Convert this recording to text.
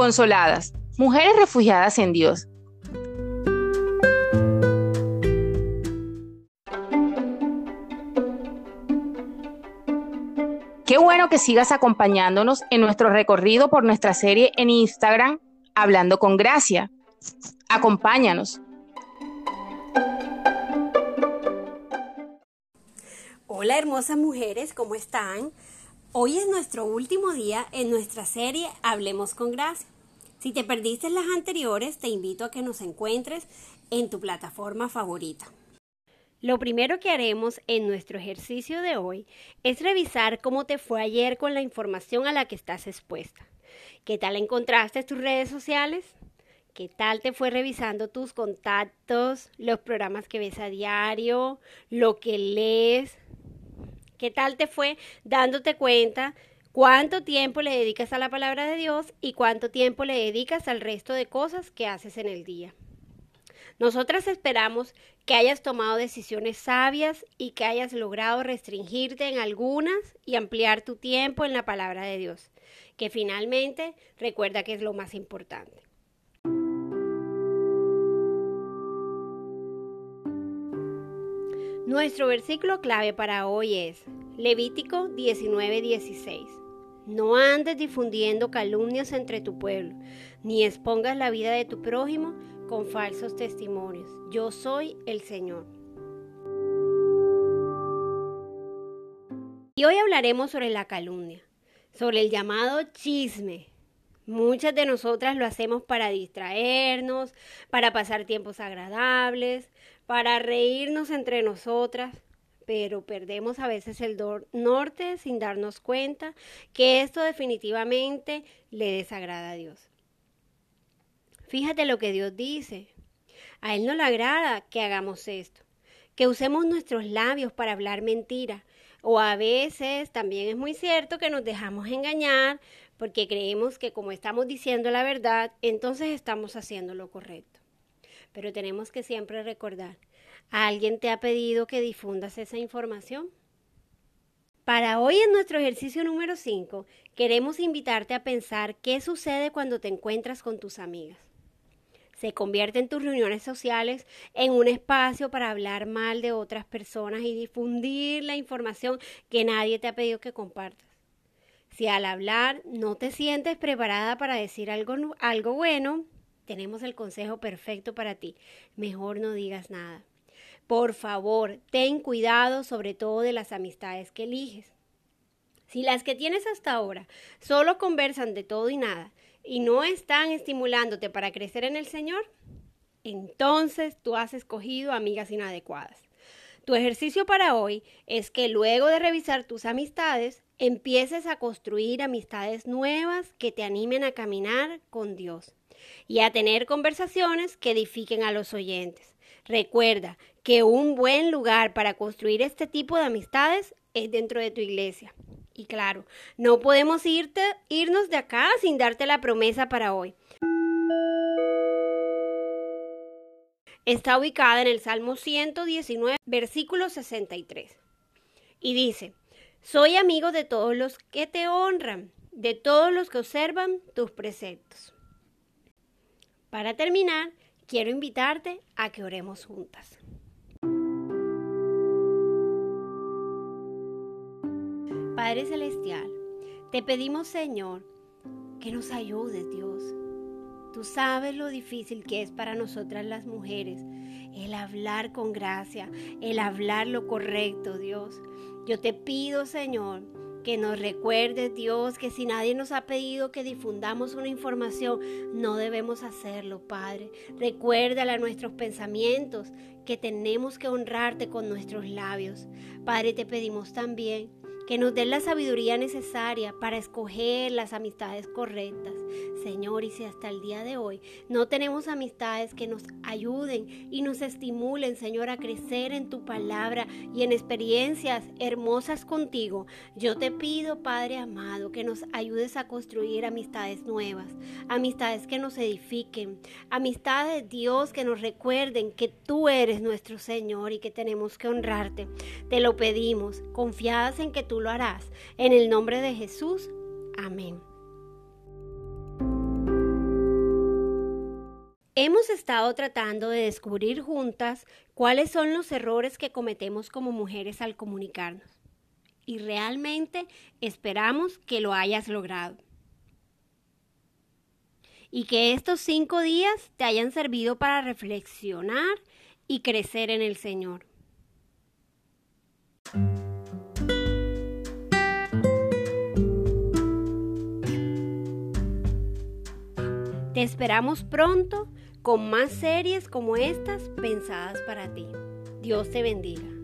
Consoladas, mujeres refugiadas en Dios. Qué bueno que sigas acompañándonos en nuestro recorrido por nuestra serie en Instagram, Hablando con Gracia. Acompáñanos. Hola hermosas mujeres, ¿cómo están? Hoy es nuestro último día en nuestra serie Hablemos con Gracia. Si te perdiste las anteriores, te invito a que nos encuentres en tu plataforma favorita. Lo primero que haremos en nuestro ejercicio de hoy es revisar cómo te fue ayer con la información a la que estás expuesta. ¿Qué tal encontraste tus redes sociales? ¿Qué tal te fue revisando tus contactos, los programas que ves a diario, lo que lees, ¿Qué tal te fue dándote cuenta cuánto tiempo le dedicas a la palabra de Dios y cuánto tiempo le dedicas al resto de cosas que haces en el día? Nosotras esperamos que hayas tomado decisiones sabias y que hayas logrado restringirte en algunas y ampliar tu tiempo en la palabra de Dios, que finalmente recuerda que es lo más importante. Nuestro versículo clave para hoy es Levítico 19:16. No andes difundiendo calumnias entre tu pueblo, ni expongas la vida de tu prójimo con falsos testimonios. Yo soy el Señor. Y hoy hablaremos sobre la calumnia, sobre el llamado chisme. Muchas de nosotras lo hacemos para distraernos, para pasar tiempos agradables, para reírnos entre nosotras, pero perdemos a veces el norte sin darnos cuenta que esto definitivamente le desagrada a Dios. Fíjate lo que Dios dice. A Él no le agrada que hagamos esto, que usemos nuestros labios para hablar mentira. O a veces también es muy cierto que nos dejamos engañar porque creemos que como estamos diciendo la verdad, entonces estamos haciendo lo correcto. Pero tenemos que siempre recordar, ¿alguien te ha pedido que difundas esa información? Para hoy en nuestro ejercicio número 5, queremos invitarte a pensar qué sucede cuando te encuentras con tus amigas. Se convierten tus reuniones sociales en un espacio para hablar mal de otras personas y difundir la información que nadie te ha pedido que compartas. Si al hablar no te sientes preparada para decir algo, algo bueno, tenemos el consejo perfecto para ti. Mejor no digas nada. Por favor, ten cuidado sobre todo de las amistades que eliges. Si las que tienes hasta ahora solo conversan de todo y nada y no están estimulándote para crecer en el Señor, entonces tú has escogido amigas inadecuadas. Tu ejercicio para hoy es que luego de revisar tus amistades, empieces a construir amistades nuevas que te animen a caminar con Dios y a tener conversaciones que edifiquen a los oyentes. Recuerda que un buen lugar para construir este tipo de amistades es dentro de tu iglesia. Y claro, no podemos irte, irnos de acá sin darte la promesa para hoy. Está ubicada en el Salmo 119, versículo 63. Y dice, soy amigo de todos los que te honran, de todos los que observan tus preceptos. Para terminar, quiero invitarte a que oremos juntas. Padre Celestial, te pedimos Señor que nos ayudes Dios. Tú sabes lo difícil que es para nosotras las mujeres el hablar con gracia, el hablar lo correcto, Dios. Yo te pido, Señor, que nos recuerde Dios que si nadie nos ha pedido que difundamos una información, no debemos hacerlo, Padre. Recuérdale a nuestros pensamientos que tenemos que honrarte con nuestros labios. Padre, te pedimos también que nos den la sabiduría necesaria para escoger las amistades correctas. Señor, y si hasta el día de hoy no tenemos amistades que nos ayuden y nos estimulen, Señor, a crecer en tu palabra y en experiencias hermosas contigo, yo te pido, Padre amado, que nos ayudes a construir amistades nuevas, amistades que nos edifiquen, amistades, Dios, que nos recuerden que tú eres nuestro Señor y que tenemos que honrarte. Te lo pedimos, confiadas en que lo harás. En el nombre de Jesús. Amén. Hemos estado tratando de descubrir juntas cuáles son los errores que cometemos como mujeres al comunicarnos. Y realmente esperamos que lo hayas logrado. Y que estos cinco días te hayan servido para reflexionar y crecer en el Señor. Esperamos pronto con más series como estas pensadas para ti. Dios te bendiga.